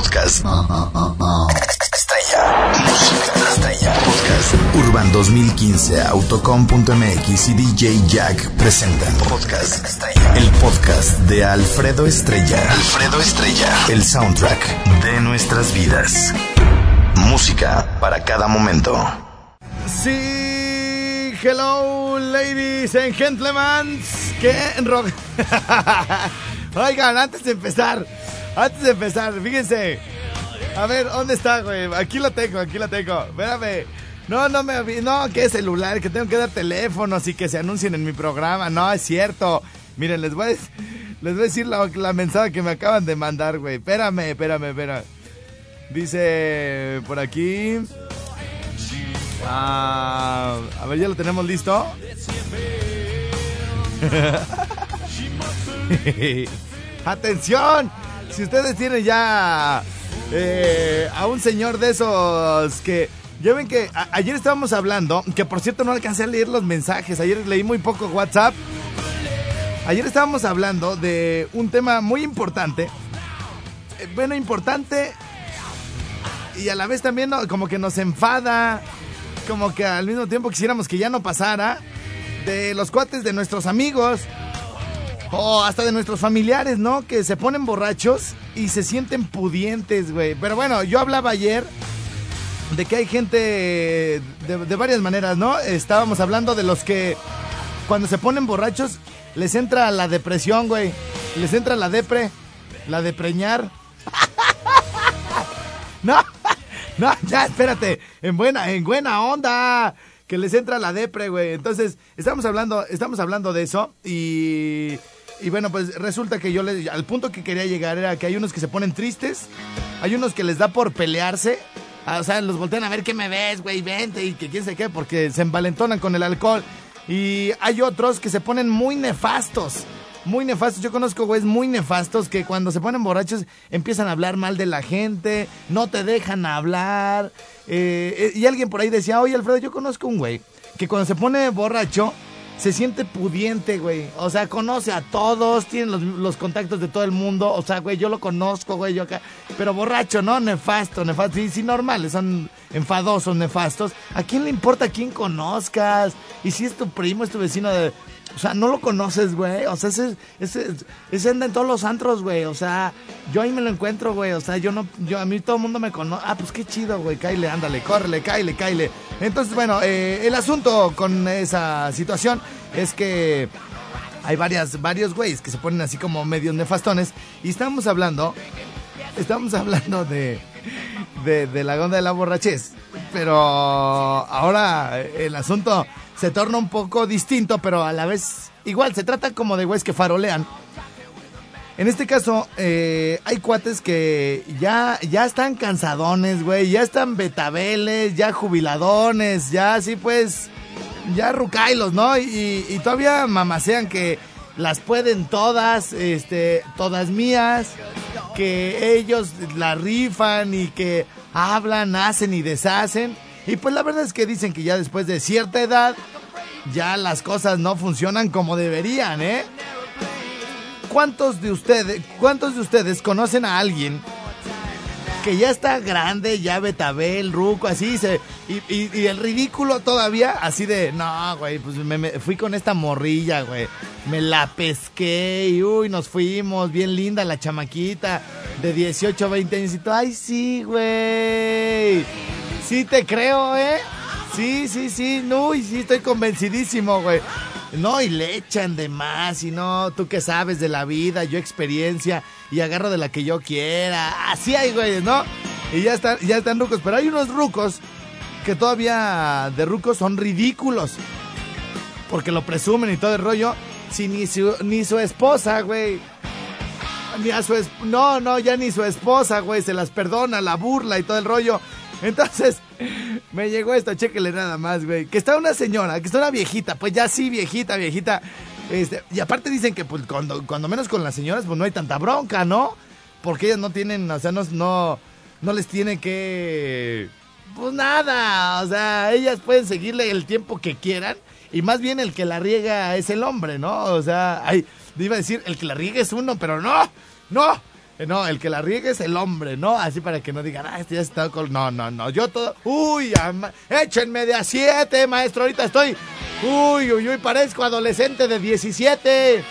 Podcast. Estrella. Música estrella. Podcast. Urban 2015, Autocom.mx y DJ Jack presentan Podcast Estrella. El podcast de Alfredo Estrella. Alfredo Estrella. El soundtrack de nuestras vidas. Música para cada momento. Sí, hello ladies and gentlemen. ¿Qué rock? Oigan, antes de empezar, antes de empezar, fíjense. A ver, ¿dónde está, güey? Aquí lo tengo, aquí lo tengo. Espérame. No, no me no, que celular, que tengo que dar teléfonos y que se anuncien en mi programa. No, es cierto. Miren, les voy a, les voy a decir la, la mensaje que me acaban de mandar, güey. Espérame, espérame, espérame. Dice por aquí. Ah, a ver, ya lo tenemos listo. Atención, si ustedes tienen ya eh, a un señor de esos que ya ven que ayer estábamos hablando, que por cierto no alcancé a leer los mensajes, ayer leí muy poco WhatsApp. Ayer estábamos hablando de un tema muy importante. Eh, bueno, importante y a la vez también como que nos enfada, como que al mismo tiempo quisiéramos que ya no pasara, de los cuates de nuestros amigos o hasta de nuestros familiares, ¿no? Que se ponen borrachos y se sienten pudientes, güey. Pero bueno, yo hablaba ayer de que hay gente de, de varias maneras, ¿no? Estábamos hablando de los que cuando se ponen borrachos les entra la depresión, güey. Les entra la depre, la de preñar. No, no, ya, espérate. En buena, en buena onda. Que les entra la depre, güey. Entonces, estamos hablando, estamos hablando de eso. Y, y bueno, pues resulta que yo le, al punto que quería llegar era que hay unos que se ponen tristes. Hay unos que les da por pelearse. Ah, O sea, los voltean a ver qué me ves, güey, vente y que quién sé qué, porque se envalentonan con el alcohol. Y hay otros que se ponen muy nefastos. Muy nefastos, yo conozco güeyes muy nefastos que cuando se ponen borrachos empiezan a hablar mal de la gente, no te dejan hablar. eh, eh, y alguien por ahí decía, oye Alfredo, yo conozco un güey que cuando se pone borracho se siente pudiente, güey. O sea, conoce a todos, tiene los, los contactos de todo el mundo. O sea, güey, yo lo conozco, güey, yo acá. Pero borracho, ¿no? Nefasto, nefasto. Sí, sí, normales, son enfadosos, nefastos. ¿A quién le importa quién conozcas? Y si es tu primo, es tu vecino de... O sea, no lo conoces, güey. O sea, ese, ese, ese anda en todos los antros, güey. O sea, yo ahí me lo encuentro, güey. O sea, yo no, yo a mí todo el mundo me conoce. Ah, pues qué chido, güey. Cáile, ándale, córrele, cáile, cáile. Entonces, bueno, eh, el asunto con esa situación es que hay varias, varios güeyes que se ponen así como medios nefastones. Y estamos hablando, estamos hablando de, de, de la onda de la borrachez. Pero ahora el asunto se torna un poco distinto, pero a la vez igual se trata como de güeyes que farolean. En este caso, eh, hay cuates que ya, ya están cansadones, güey, ya están betabeles, ya jubiladones, ya así pues, ya rucailos, ¿no? Y, y todavía mamasean que las pueden todas, este, todas mías, que ellos la rifan y que hablan, hacen y deshacen. Y pues la verdad es que dicen que ya después de cierta edad, ya las cosas no funcionan como deberían, ¿eh? ¿Cuántos de ustedes, cuántos de ustedes conocen a alguien que ya está grande, ya betabel, ruco, así, se, y, el ridículo todavía, así de, no, güey, pues me, me- fui con esta morrilla, güey, me la pesqué y uy, nos fuimos, bien linda la chamaquita de 18, 20 años y todo, ay, sí, güey, sí te creo, ¿eh? Sí, sí, sí, no, y sí, estoy convencidísimo, güey. No, y le echan de más, y no, tú que sabes de la vida, yo experiencia, y agarro de la que yo quiera. Así hay, güey, ¿no? Y ya están, ya están rucos, pero hay unos rucos que todavía de rucos son ridículos. Porque lo presumen y todo el rollo, si ni su, ni su esposa, güey. Ni a su es- no, no, ya ni su esposa, güey, se las perdona, la burla y todo el rollo. Entonces, me llegó esto, chéquele nada más, güey. Que está una señora, que está una viejita, pues ya sí, viejita, viejita. Este, y aparte dicen que pues cuando, cuando menos con las señoras, pues no hay tanta bronca, ¿no? Porque ellas no tienen, o sea, no, no, no les tiene que. Pues nada, o sea, ellas pueden seguirle el tiempo que quieran. Y más bien el que la riega es el hombre, ¿no? O sea, ay, iba a decir, el que la riega es uno, pero no, no. No, el que la riegue es el hombre, ¿no? Así para que no digan, ah, este ya está con... No, no, no, yo todo... Uy, ama... échenme de a siete, maestro, ahorita estoy... Uy, uy, uy, parezco adolescente de 17.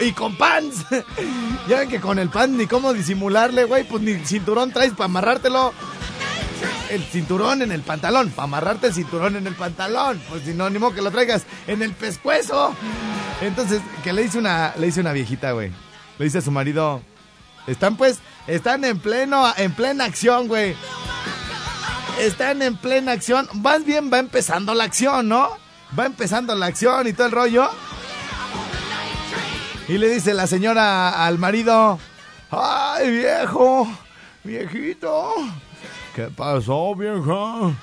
y con pants. ya ven que con el pan ni cómo disimularle, güey, pues ni cinturón traes para amarrártelo el cinturón en el pantalón, para amarrarte el cinturón en el pantalón, pues si no, ni modo que lo traigas en el pescuezo. Entonces, que le dice una, le dice una viejita, güey. Le dice a su marido, están pues, están en pleno, en plena acción, güey. Están en plena acción. Más bien va empezando la acción, ¿no? Va empezando la acción y todo el rollo. Y le dice la señora al marido, ay viejo, viejito, ¿Qué pasó, vieja?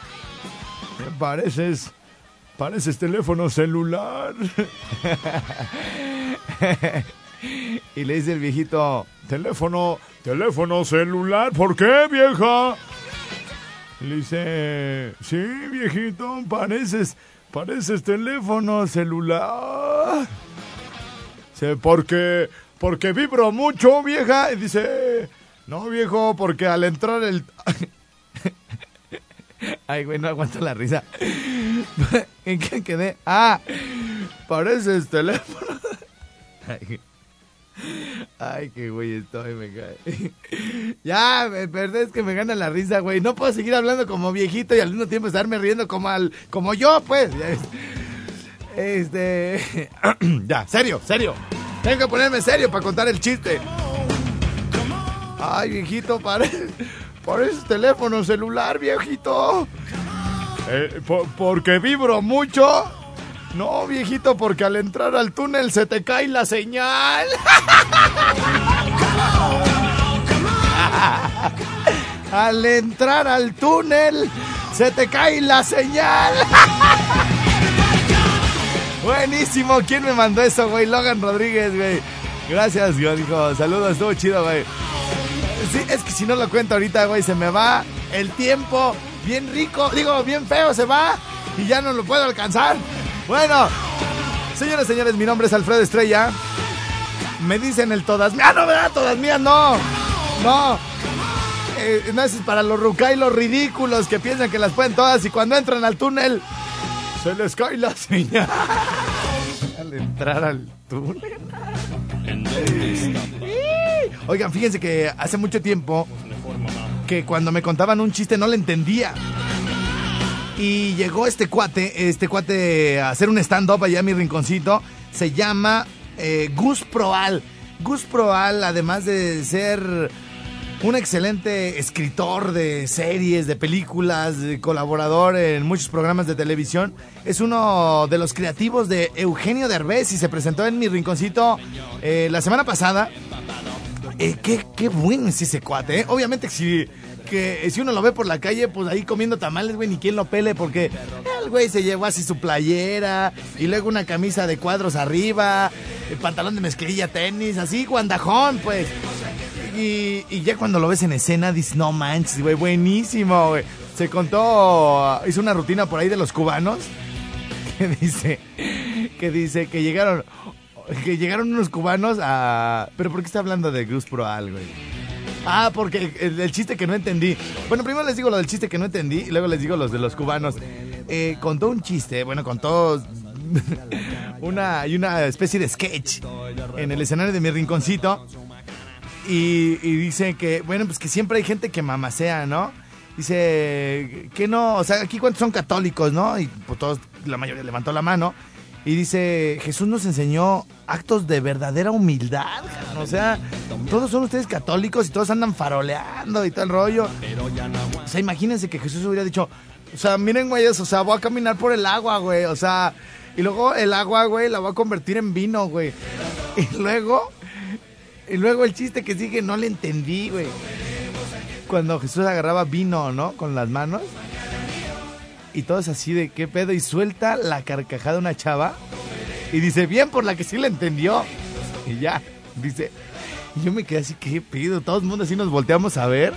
¿Qué pareces? Pareces teléfono celular. y le dice el viejito, teléfono, teléfono celular, ¿por qué, vieja? le dice, sí, viejito, pareces, pareces teléfono celular. Dice, porque, porque vibro mucho, vieja. Y dice, no, viejo, porque al entrar el... Ay, güey, no aguanto la risa. ¿En qué quedé? Ah, pareces teléfono. Ay, qué güey estoy, me cae. ya, me perdés que me gana la risa, güey. No puedo seguir hablando como viejito y al mismo tiempo estarme riendo como al, como yo, pues. Este, ya, serio, serio. Tengo que ponerme serio para contar el chiste. Ay, viejito, parece, parece teléfono celular, viejito. Eh, ¿Porque vibro mucho? No, viejito, porque al entrar al túnel se te cae la señal. al entrar al túnel se te cae la señal. Buenísimo, ¿quién me mandó eso, güey? Logan Rodríguez, güey. Gracias, dijo. Saludos, estuvo chido, güey. Sí, es que si no lo cuento ahorita, güey, se me va el tiempo bien rico, digo, bien feo se va y ya no lo puedo alcanzar. Bueno, señores, señores, mi nombre es Alfredo Estrella. Me dicen el todas mías. Ah, no, ¿verdad? Todas mías, no. No. Eh, no, es para los rucay, los ridículos que piensan que las pueden todas y cuando entran al túnel se les cae la señal. al entrar al túnel. Oigan, fíjense que hace mucho tiempo que cuando me contaban un chiste no le entendía. Y llegó este cuate, este cuate a hacer un stand-up allá en mi rinconcito. Se llama eh, Gus Proal. Gus Proal, además de ser un excelente escritor de series, de películas, colaborador en muchos programas de televisión. Es uno de los creativos de Eugenio Derbez y se presentó en mi rinconcito eh, la semana pasada. Eh, qué, qué bueno es ese cuate, ¿eh? Obviamente si, que, si uno lo ve por la calle, pues ahí comiendo tamales, güey, ni quien lo pele, porque el güey se llevó así su playera, y luego una camisa de cuadros arriba, el pantalón de mezclilla, tenis, así, guandajón, pues. Y, ya cuando lo ves en escena, dices, no manches, güey, buenísimo, güey. Se contó, hizo una rutina por ahí de los cubanos, que dice, que dice que llegaron, que llegaron unos cubanos a... ¿Pero por qué está hablando de Gus Proal, güey? Ah, porque el, chiste que no entendí. Bueno, primero les digo lo del chiste que no entendí y luego les digo los de los cubanos. Eh, contó un chiste, bueno, contó una, y una especie de sketch en el escenario de mi rinconcito. Y, dice que, bueno, pues que siempre hay gente que mamacea, ¿no? Dice que no, o sea, aquí cuántos son católicos, ¿no? Y pues todos, la mayoría levantó la mano. Y dice, Jesús nos enseñó actos de verdadera humildad. O sea, todos son ustedes católicos y todos andan faroleando y todo el rollo. O sea, imagínense que Jesús hubiera dicho, o sea, miren, güeyes, o sea, voy a caminar por el agua, güey. O sea, y luego el agua, güey, la voy a convertir en vino, güey. Y luego, y luego el chiste que sigue no le entendí, güey. Cuando Jesús agarraba vino, ¿no? Con las manos y todos así de qué pedo y suelta la carcajada una chava y dice, bien por la que sí la entendió. Y ya, dice, y yo me quedé así, qué pedo, todo el mundo así nos volteamos a ver.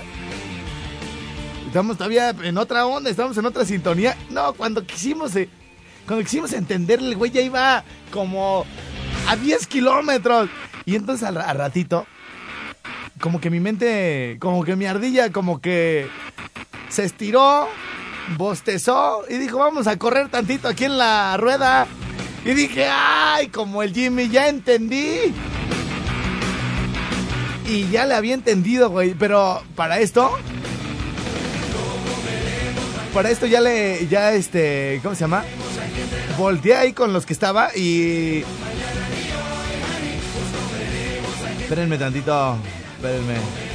Estamos todavía en otra onda, estamos en otra sintonía. No, cuando quisimos, eh, cuando quisimos entenderle, el güey ya iba como a 10 kilómetros. Y entonces al ratito, como que mi mente, como que mi ardilla, como que se estiró, bostezó y dijo, vamos a correr tantito aquí en la rueda. Y dije, ay, como el Jimmy, ya entendí. Y ya le había entendido, güey. Pero para esto. Para esto ya le. Ya este. ¿Cómo se llama? Volteé ahí con los que estaba y. Espérenme tantito. Espérenme.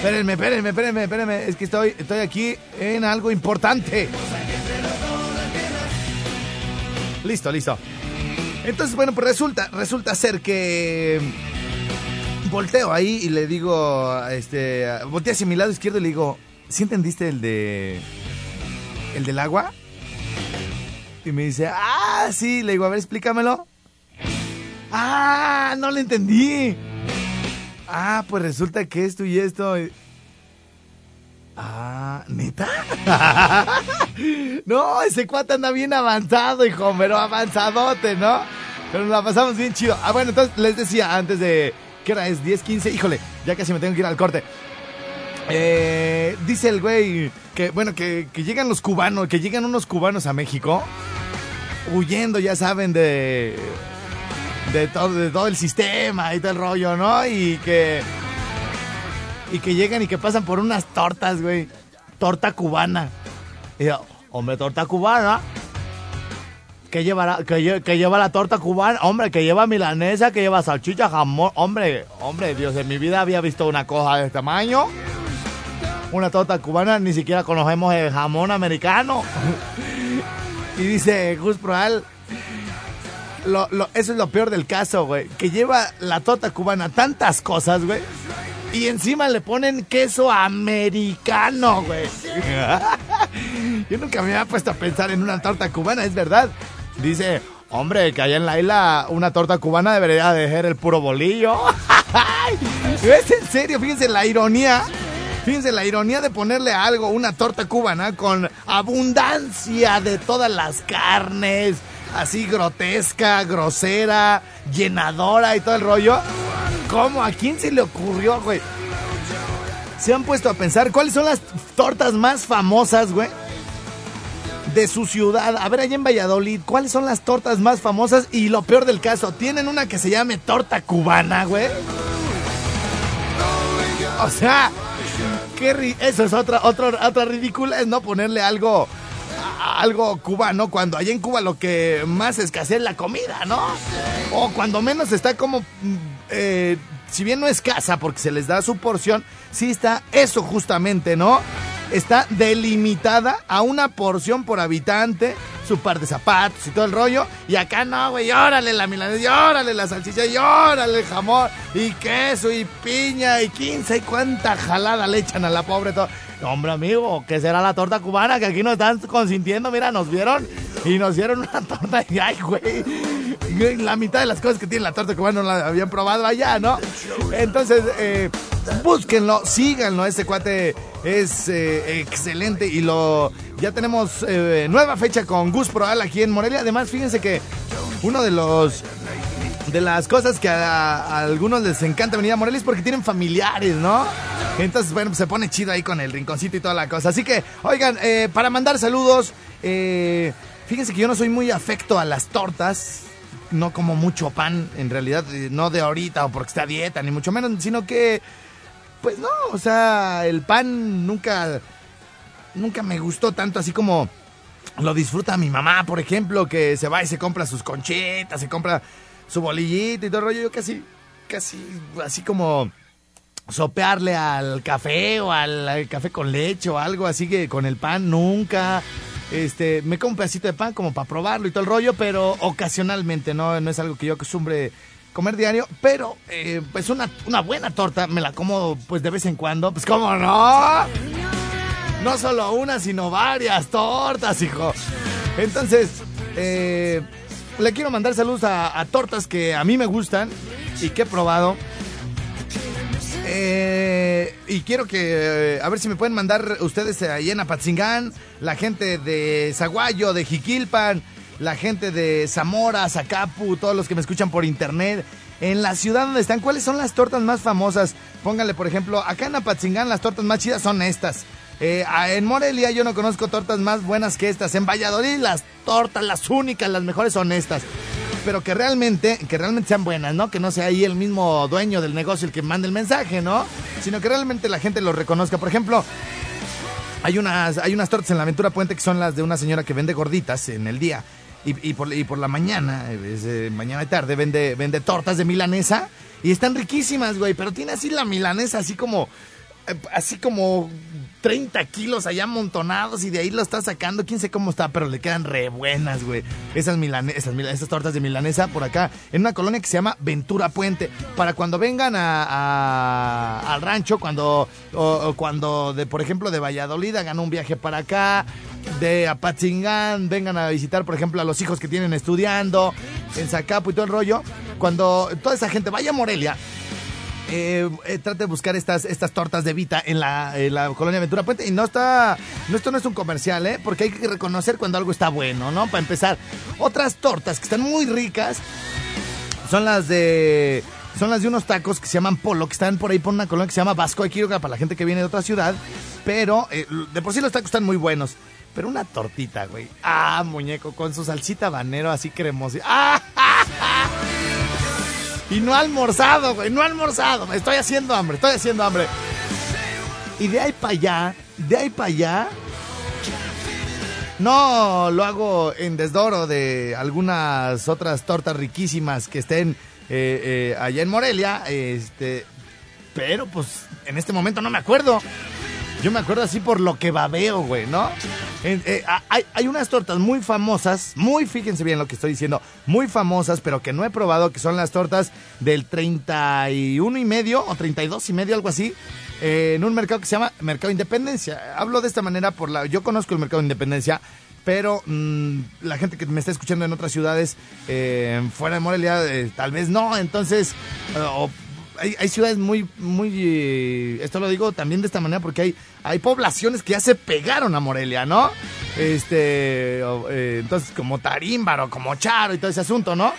Espérenme, espérenme, espérenme, espérenme. Es que estoy, estoy aquí en algo importante. Listo, listo. Entonces, bueno, pues resulta, resulta ser que volteo ahí y le digo, este, volteé hacia mi lado izquierdo y le digo, ¿sí entendiste el de, el del agua? Y me dice, ah, sí, le digo, a ver, explícamelo. Ah, no le entendí. Ah, pues resulta que esto y esto. Ah, ¿neta? no, ese cuate anda bien avanzado, hijo, pero avanzadote, ¿no? Pero nos la pasamos bien chido. Ah, bueno, entonces les decía antes de. ¿Qué hora es? 10, 15. Híjole, ya casi me tengo que ir al corte. Eh, dice el güey que, bueno, que llegan los cubanos, que llegan unos cubanos a México, huyendo, ya saben, de de todo, de todo el sistema y todo el rollo, ¿no? Y que. Y que llegan y que pasan por unas tortas, güey. Torta cubana. Y yo, hombre, torta cubana. ¿Qué lleva, que, que, lleva la torta cubana? Hombre, que lleva milanesa, que lleva salchicha, jamón. Hombre, hombre, Dios, en mi vida había visto una cosa de este tamaño. Una torta cubana, ni siquiera conocemos el jamón americano. y dice Gus Proal, lo, lo, eso es lo peor del caso, güey. Que lleva la torta cubana tantas cosas, güey. Y encima le ponen queso americano, güey. Yo nunca me había puesto a pensar en una torta cubana, es verdad. Dice, hombre, que allá en la isla una torta cubana debería de ser el puro bolillo. es en serio, fíjense la ironía. Fíjense la ironía de ponerle algo, una torta cubana con abundancia de todas las carnes, así grotesca, grosera, llenadora y todo el rollo. ¿Cómo? ¿A quién se le ocurrió, güey? Se han puesto a pensar cuáles son las tortas más famosas, güey. De su ciudad. A ver, allá en Valladolid, ¿cuáles son las tortas más famosas? Y lo peor del caso, ¿tienen una que se llame torta cubana, güey? O sea, qué eso es otra, otra, otra ridícula, es no ponerle algo algo cubano cuando allá en Cuba lo que más escasea es la comida, ¿no? O cuando menos está como, eh, si bien no escasa porque se les da su porción, sí está eso justamente, ¿no? Está delimitada a una porción por habitante, su par de zapatos y todo el rollo. Y acá no, güey, órale la milanesa, y órale la salchicha, y órale el jamón, y queso, y piña, y quince, y cuánta jalada le echan a la pobre todo. Hombre, amigo, ¿qué será la torta cubana? Que aquí nos están consintiendo. Mira, nos vieron y nos dieron una torta. Y ay, güey. La mitad de las cosas que tiene la torta cubana no la habían probado allá, ¿no? Entonces, eh, búsquenlo, síganlo. Ese cuate es eh, excelente y lo. Ya tenemos eh, nueva fecha con Gus Proal aquí en Morelia. Además, fíjense que uno de los de las cosas que a, algunos les encanta venir a Morelia es porque tienen familiares, ¿no? Entonces, bueno, se pone chido ahí con el rinconcito y toda la cosa. Así que, oigan, eh, para mandar saludos, eh, fíjense que yo no soy muy afecto a las tortas. No como mucho pan, en realidad, no de ahorita o porque está a dieta, ni mucho menos, sino que, pues no, o sea, el pan nunca, nunca me gustó tanto así como lo disfruta mi mamá, por ejemplo, que se va y se compra sus conchitas, se compra su bolillito y todo el rollo. Yo casi, casi, así como sopearle al café o al, café con leche o algo así que con el pan nunca. Este, me como un pedacito de pan como para probarlo y todo el rollo, pero ocasionalmente, no, no es algo que yo acostumbre comer diario, pero eh, pues una, una buena torta me la como pues de vez en cuando, pues cómo no. No solo una, sino varias tortas, hijo. Entonces, eh, le quiero mandar saludos a, a, tortas que a mí me gustan y que he probado. Eh, y quiero que, eh, a ver si me pueden mandar ustedes ahí en Apatzingán, la gente de Zaguayo, de Jiquilpan, la gente de Zamora, Zacapu, todos los que me escuchan por internet. En la ciudad donde están, ¿cuáles son las tortas más famosas? Póngale, por ejemplo, acá en Apatzingán las tortas más chidas son estas. Eh, en Morelia yo no conozco tortas más buenas que estas. En Valladolid las tortas, las únicas, las mejores son estas. Pero que realmente, que realmente sean buenas, ¿no? Que no sea ahí el mismo dueño del negocio el que mande el mensaje, ¿no? Sino que realmente la gente lo reconozca. Por ejemplo, hay unas, hay unas tortas en la Aventura Puente que son las de una señora que vende gorditas en el día. Y, por, por, la mañana, mañana y tarde, vende, vende tortas de milanesa. Y están riquísimas, güey. Pero tiene así la milanesa, así como eh, así como 30 kilos allá amontonados y de ahí lo está sacando. Quién sé cómo está, pero le quedan re buenas, güey. Esas, milanesas, esas tortas de milanesa por acá, en una colonia que se llama Ventura Puente. Para cuando vengan a, al rancho, cuando, cuando de, por ejemplo, de Valladolid hagan un viaje para acá, de Apatzingán, vengan a visitar, por ejemplo, a los hijos que tienen estudiando en Zacapo y todo el rollo. Cuando toda esa gente vaya a Morelia, eh, eh, trate de buscar estas, estas tortas de Vita en la, colonia Ventura Puente. Y no está, no, esto no es un comercial, ¿eh? Porque hay que reconocer cuando algo está bueno, ¿no? Para empezar, otras tortas que están muy ricas son las de son las de unos tacos que se llaman Polo, que están por ahí por una colonia que se llama Vasco de Quiroga para la gente que viene de otra ciudad. Pero eh, de por sí los tacos están muy buenos. Pero una tortita, güey. Ah, muñeco, con su salsita banero así cremosa. ¡Ah! Y no almorzado, güey, no almorzado. Me estoy haciendo hambre, estoy haciendo hambre. Y de ahí para allá, de ahí para allá, no lo hago en desdoro de algunas otras tortas riquísimas que estén eh, eh, allá en Morelia, este, pero pues en este momento no me acuerdo. Yo me acuerdo así por lo que babeo, güey, ¿no? Eh, hay, hay, unas tortas muy famosas, muy, fíjense bien lo que estoy diciendo, muy famosas, pero que no he probado, que son las tortas del 31 y medio o 32 y medio, algo así, eh, en un mercado que se llama Mercado Independencia. Hablo de esta manera por la... Yo conozco el Mercado Independencia, pero mm, la gente que me está escuchando en otras ciudades, eh, fuera de Morelia, tal vez no, entonces... o hay, ciudades muy, muy, eh, esto lo digo también de esta manera porque hay, hay poblaciones que ya se pegaron a Morelia, ¿no? Este, eh, entonces como Tarímbaro, como Charo y todo ese asunto, ¿no?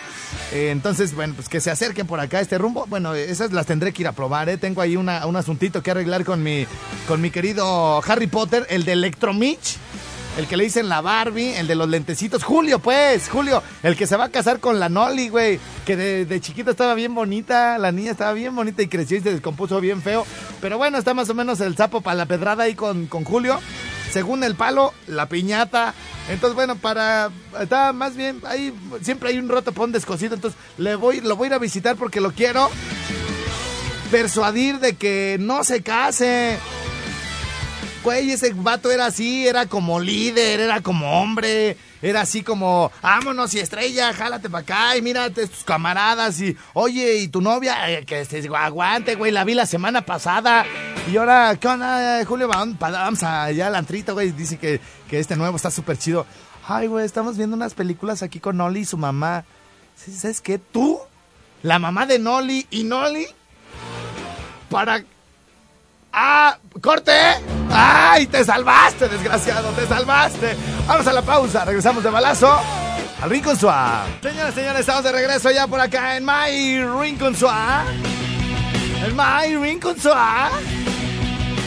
Eh, entonces, bueno, pues que se acerquen por acá a este rumbo. Bueno, esas las tendré que ir a probar, ¿eh? Tengo ahí una, un asuntito que arreglar con mi, con mi querido Harry Potter, el de Electromich. El que le dicen la Barbie, el de los lentecitos. Julio, pues, Julio. El que se va a casar con la Noli, güey. Que de, chiquita estaba bien bonita. La niña estaba bien bonita y creció y se descompuso bien feo. Pero bueno, está más o menos el sapo para la pedrada ahí con, con Julio. Según el palo, la piñata. Entonces, bueno, para. Está más bien. Ahí siempre hay un roto pon descosido. Entonces, le voy, lo voy a ir a visitar porque lo quiero persuadir de que no se case güey, ese vato era así, era como líder, era como hombre, era así como, vámonos y estrella, jálate para acá y mírate tus camaradas y, oye, y tu novia, eh, que se aguante, güey, la vi la semana pasada y ahora, ¿qué onda, Julio? Vamos allá al antrito, güey, dice que, que este nuevo está súper chido. Ay, güey, estamos viendo unas películas aquí con Noli y su mamá. ¿Sabes qué? Tú, la mamá de Noli y Noli, para ¡Ah! ¡Corte! ¡Ay! ¡Te salvaste, desgraciado! ¡Te salvaste! Vamos a la pausa. Regresamos de balazo al Rincon Suá. Señoras y señores, estamos de regreso ya por acá en My Rincon Suá. En My Rincon Suá.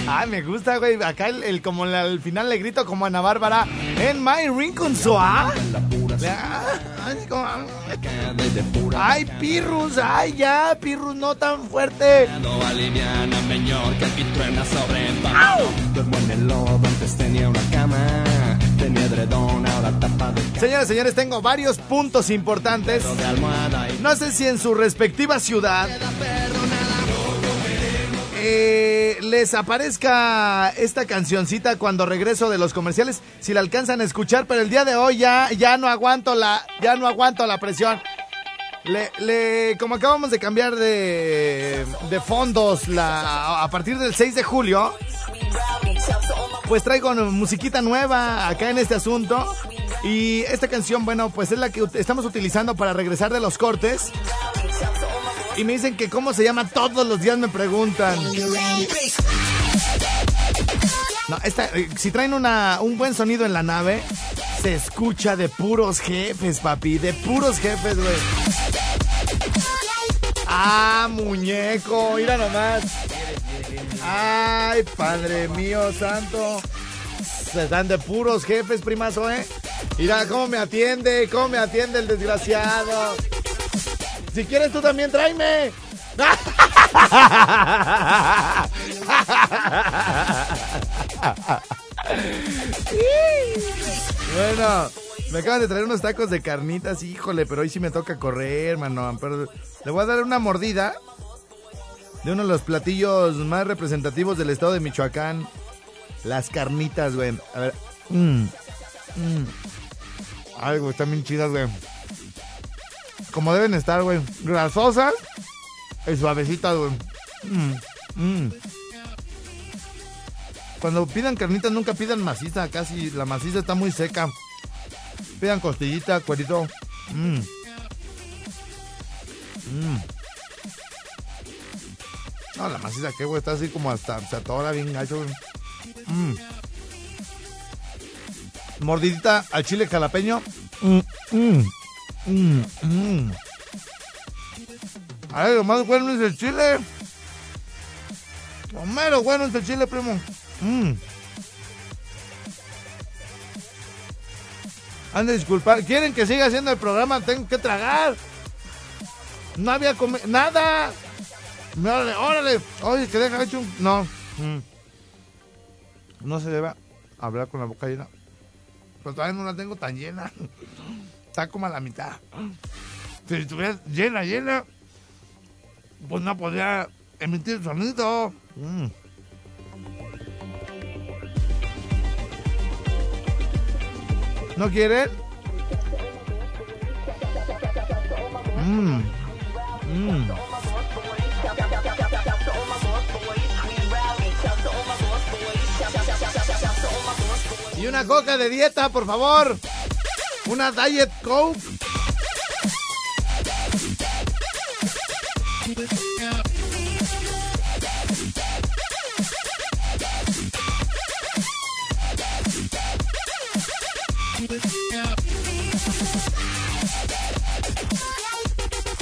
Ay, me gusta, güey. Acá el, como al final le grito como Ana Bárbara. En My Rincon Suá. Ay, Pirrus, ay, ya, Pirrus, no tan fuerte. Señores, señores, tengo varios puntos importantes. No sé si en su respectiva ciudad les aparezca esta cancioncita cuando regreso de los comerciales, si la alcanzan a escuchar, pero el día de hoy ya, ya no aguanto la, ya no aguanto la presión. Le, como acabamos de cambiar de, de fondos la, a partir del 6 de julio, pues traigo musiquita nueva acá en este asunto. Y esta canción, bueno, pues es la que estamos utilizando para regresar de los cortes. Y me dicen que cómo se llama todos los días me preguntan. No, esta, eh, si traen una, un buen sonido en la nave, se escucha de puros jefes, papi, de puros jefes, güey. Ah, muñeco, mira nomás. Ay, padre mío santo. Se están de puros jefes, primazo, ¿eh? Mira cómo me atiende, cómo me atiende el desgraciado. Si quieres tú también tráeme. Bueno, me acaban de traer unos tacos de carnitas, híjole, pero hoy sí me toca correr, hermano. Pero le voy a dar una mordida de uno de los platillos más representativos del estado de Michoacán. Las carnitas, güey. A ver. Mmm. Mmm. Ay, güey, bien chidas, güey. Como deben estar, güey. Grasosas y suavecitas, güey. Mmm. Mmm. Cuando pidan carnitas, nunca pidan maciza. Casi la maciza está muy seca. Pidan costillita, cuerito. Mmm. Mmm. No, la maciza que, güey, está así como hasta se atora bien gacho, güey. Mmm. Mordidita al chile jalapeño. Mmm. Mmm. Mmm. Mmm. A ver, lo más bueno es el chile. Lo mero bueno es el chile, primo. Mmm. Han de disculpar. ¿Quieren que siga haciendo el programa? Tengo que tragar. No había comido. ¡Nada! Órale, órale. Oye, que deja hecho un... No. Mm. No se debe hablar con la boca llena. Pero todavía no la tengo tan llena. Está como a la mitad. Si estuviera llena, llena, pues no podría emitir sonido. Mm. ¿No quieren? Mmm. Mmm. Y una coca de dieta, por favor. Una Diet Coke.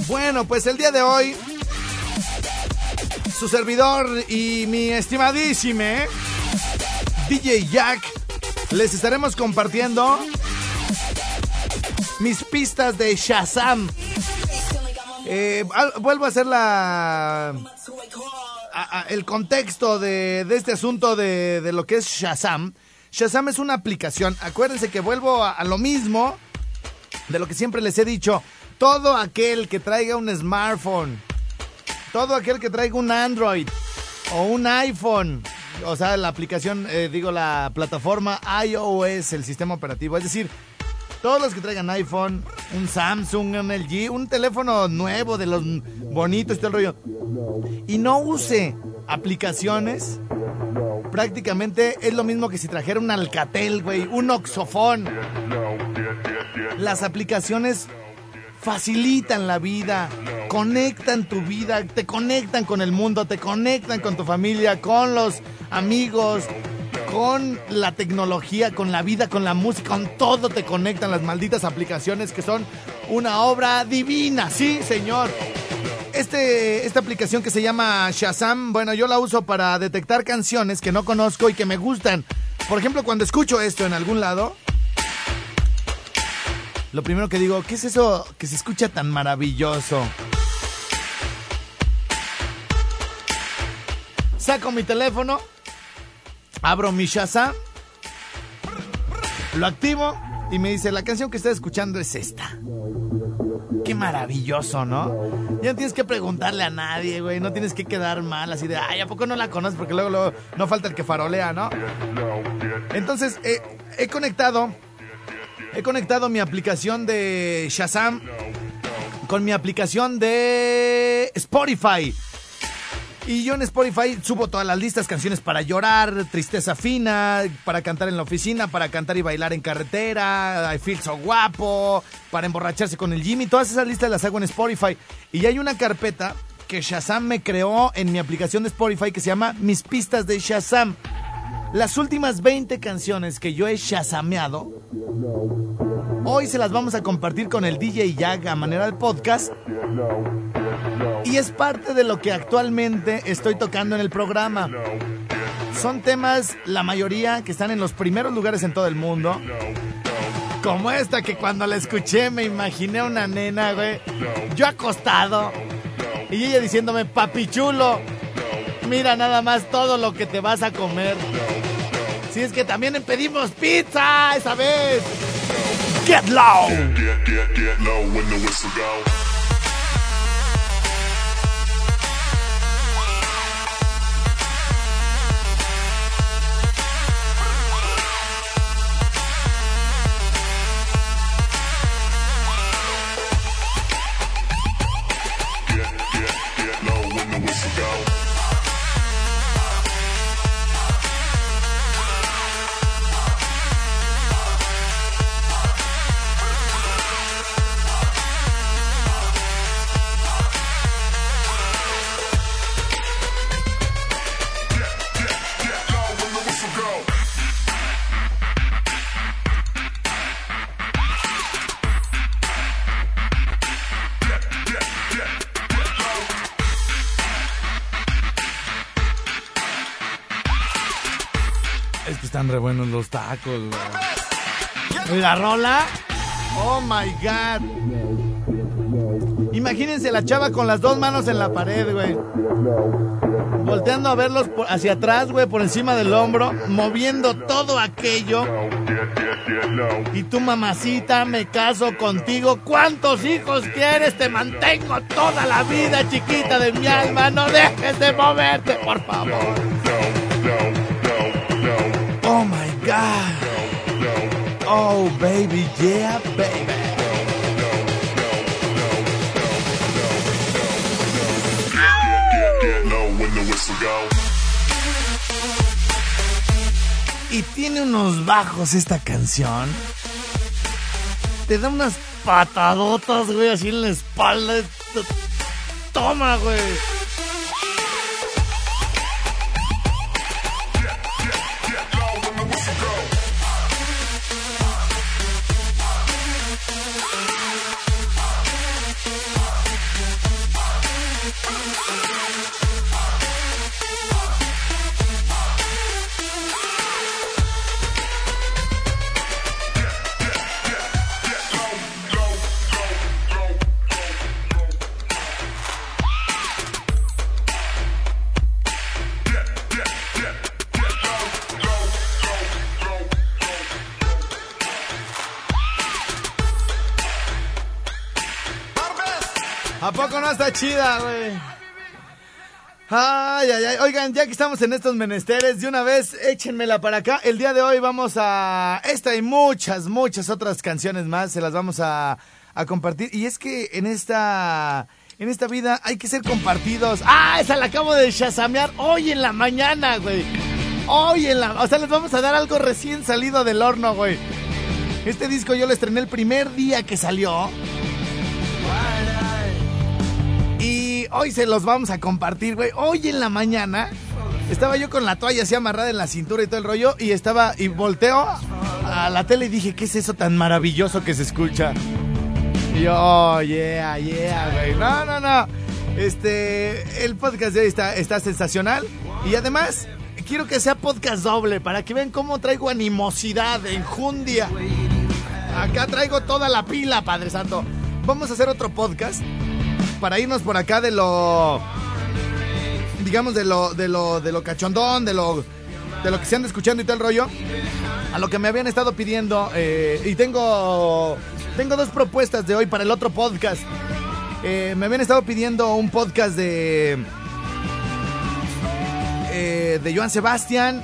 Bueno, pues el día de hoy, su servidor y mi estimadísime DJ Jack, les estaremos compartiendo mis pistas de Shazam. Eh, vuelvo a hacer la. El contexto de, de este asunto de, de, lo que es Shazam. Shazam es una aplicación. Acuérdense que vuelvo a, a lo mismo de lo que siempre les he dicho. Todo aquel que traiga un smartphone, todo aquel que traiga un Android o un iPhone, o sea, la aplicación, eh, digo, la plataforma iOS, el sistema operativo, es decir, todos los que traigan iPhone, un Samsung, un LG, un teléfono nuevo de los bonitos y todo el rollo, y no use aplicaciones, prácticamente es lo mismo que si trajera un Alcatel, güey, un Oxofón. Las aplicaciones facilitan la vida, conectan tu vida, te conectan con el mundo, te conectan con tu familia, con los amigos, con la tecnología, con la vida, con la música, con todo te conectan las malditas aplicaciones que son una obra divina, sí, señor. Este, esta aplicación que se llama Shazam, bueno, yo la uso para detectar canciones que no conozco y que me gustan. Por ejemplo, cuando escucho esto en algún lado, lo primero que digo, ¿qué es eso que se escucha tan maravilloso? Saco mi teléfono, abro mi Shazam, lo activo y me dice, la canción que está escuchando es esta. Qué maravilloso, ¿no? Ya no tienes que preguntarle a nadie, güey. No tienes que quedar mal así de, ay, ¿a poco no la conoces? Porque luego, luego no falta el que farolea, ¿no? Entonces, eh, he conectado he conectado mi aplicación de Shazam con mi aplicación de Spotify. Y yo en Spotify subo todas las listas, canciones para llorar, tristeza fina, para cantar en la oficina, para cantar y bailar en carretera, I feel so guapo, para emborracharse con el Jimmy. Todas esas listas las hago en Spotify. Y hay una carpeta que Shazam me creó en mi aplicación de Spotify que se llama Mis pistas de Shazam. las últimas 20 canciones que yo he shazameado. Hoy se las vamos a compartir con el DJ Jack a manera de podcast. Y es parte de lo que actualmente estoy tocando en el programa. Son temas, la mayoría, que están en los primeros lugares en todo el mundo. Como esta que cuando la escuché me imaginé a una nena, güey. Yo acostado. Y ella diciéndome, papi chulo, mira nada más todo lo que te vas a comer. Si es que también pedimos pizza esa vez. Get low. Re buenos los tacos, güey. La rola. Oh my god. Imagínense la chava con las dos manos en la pared, güey. Volteando a verlos hacia atrás, güey, por encima del hombro, moviendo todo aquello. Y tú, mamacita, me caso contigo. ¿Cuántos hijos quieres? Te mantengo toda la vida, chiquita de mi alma. No dejes de moverte, por favor. God. Oh baby, yeah, baby. Y tiene unos bajos esta canción. Te da unas patadotas, güey, así en la espalda. Toma, güey. No está chida, güey? Ay, ay, ay. Oigan, ya que estamos en estos menesteres, de una vez échenmela para acá. El día de hoy vamos a. Esta y muchas, muchas otras canciones más se las vamos a, a compartir. Y es que en esta. En esta vida hay que ser compartidos. ¡Ah! Esa la acabo de chasamear hoy en la mañana, güey. Hoy en la. O sea, les vamos a dar algo recién salido del horno, güey. Este disco yo lo estrené el primer día que salió. Hoy se los vamos a compartir, güey. Hoy en la mañana estaba yo con la toalla así amarrada en la cintura y todo el rollo. Y estaba, y volteo a la tele y dije, ¿qué es eso tan maravilloso que se escucha? Y yo, oh, yeah, yeah, güey. No, no, no. Este, el podcast de hoy está, está sensacional. Y además, quiero que sea podcast doble para que vean cómo traigo animosidad, enjundia. Acá traigo toda la pila, Padre Santo. Vamos a hacer otro podcast para irnos por acá de lo digamos de lo de lo de lo cachondón, de lo de lo que se anda escuchando y todo el rollo, a lo que me habían estado pidiendo eh, y tengo tengo dos propuestas de hoy para el otro podcast. Eh, me habían estado pidiendo un podcast de eh, de Joan Sebastián.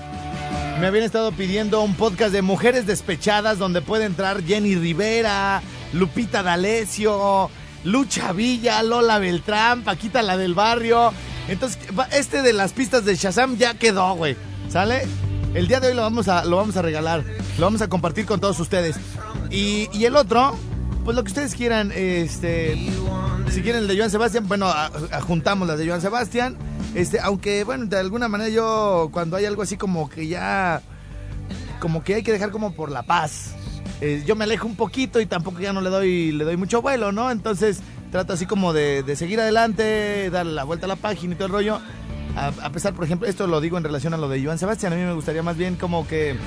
Me habían estado pidiendo un podcast de mujeres despechadas donde puede entrar Jenny Rivera, Lupita D'Alessio, Lucha Villa, Lola Beltrán, Paquita la del barrio. Entonces, este de las pistas de Shazam ya quedó, güey. ¿Sale? El día de hoy lo vamos a, lo vamos a regalar. Lo vamos a compartir con todos ustedes. Y, el otro, pues lo que ustedes quieran, este. si quieren el de Joan Sebastián, bueno, juntamos las de Joan Sebastián. Este, aunque, bueno, de alguna manera yo, cuando hay algo así como que ya, como que hay que dejar como por la paz. Eh, yo me alejo un poquito y tampoco ya no le doy, le doy mucho vuelo, ¿no? Entonces trato así como de, de seguir adelante, darle la vuelta a la página y todo el rollo. A, pesar, por ejemplo, esto lo digo en relación a lo de Joan Sebastián, a mí me gustaría más bien como que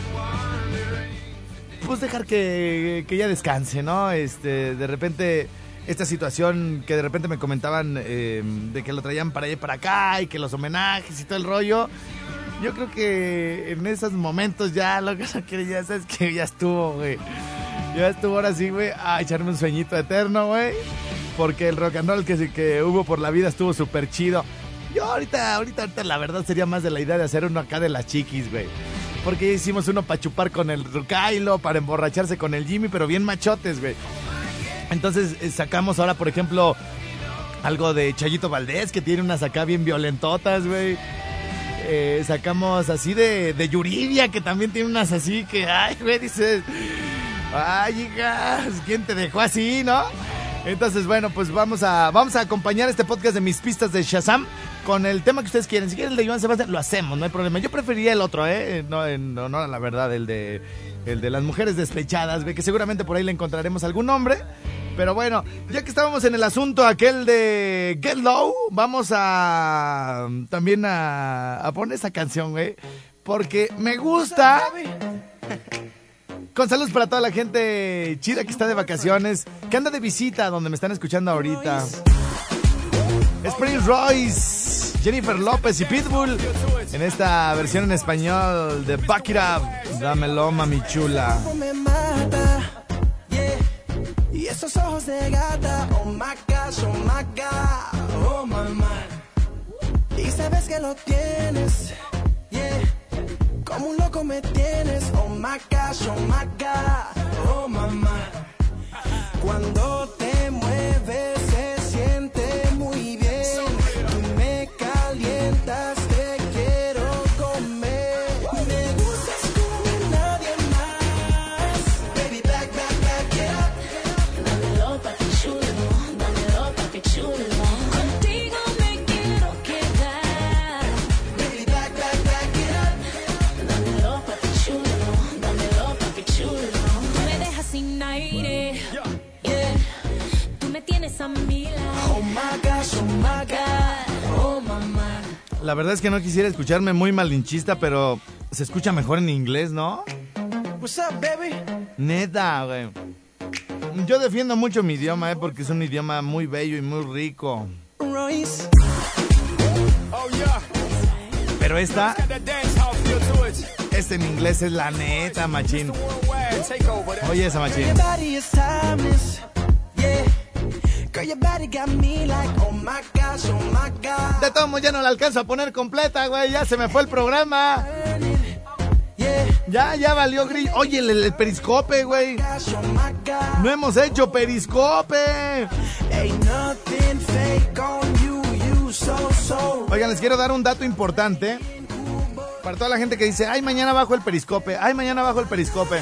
pues dejar que, que ella descanse, ¿no? Este, de repente, esta situación que de repente me comentaban eh, de que lo traían para allá y para acá y que los homenajes y todo el rollo. Yo creo que en esos momentos ya lo que no quiere ya sabes que ya estuvo, güey. Ya estuvo ahora sí, güey, a echarme un sueñito eterno, güey. Porque el rock and roll que, que hubo por la vida estuvo súper chido. Yo ahorita, ahorita, ahorita, la verdad sería más de la idea de hacer uno acá de las chiquis, güey. Porque ya hicimos uno para chupar con el Rucailo, para emborracharse con el Jimmy, pero bien machotes, güey. Entonces eh, sacamos ahora, por ejemplo, algo de Chayito Valdés, que tiene unas acá bien violentotas, güey. Eh, sacamos así de, de Yuridia, que también tiene unas así que, ay, güey, dices, ay, hijas, ¿quién te dejó así, no? Entonces, bueno, pues vamos a, vamos a acompañar este podcast de mis pistas de Shazam con el tema que ustedes quieren. Si quieren el de Joan Sebastián, lo hacemos, no hay problema. Yo preferiría el otro, ¿eh? No, en honor a la verdad, el de, el de las mujeres despechadas, que seguramente por ahí le encontraremos algún nombre. Pero bueno, ya que estábamos en el asunto aquel de Get Low, vamos a también a, a poner esa canción, güey. Porque me gusta. Con saludos para toda la gente chida que está de vacaciones, que anda de visita donde me están escuchando ahorita. Es Prince Royce, Jennifer López y Pitbull en esta versión en español de Back It Up. Dámelo, mami chula. Y esos ojos de gata, oh my gosh, oh my god, oh my. Y sabes que lo tienes, yeah. Como un loco me tienes, oh my gosh, oh my god, oh my. Cuando te La verdad es que no quisiera escucharme muy malinchista, pero se escucha mejor en inglés, ¿no? What's up, baby? Neta, güey. Yo defiendo mucho mi idioma, ¿eh? Porque es un idioma muy bello y muy rico. Royce. Oh yeah, Pero esta, este en inglés es la neta, machín. Oye esa machín. Oh oh. De todos modos ya no la alcanzo a poner completa, güey. Ya se me fue el programa. Ya, ya valió gris. Oye, el, el periscope, güey. Oh. No hemos hecho periscope. Oigan, les quiero dar un dato importante. Para toda la gente que dice, ay, mañana bajo el periscope. Ay, mañana bajo el periscope.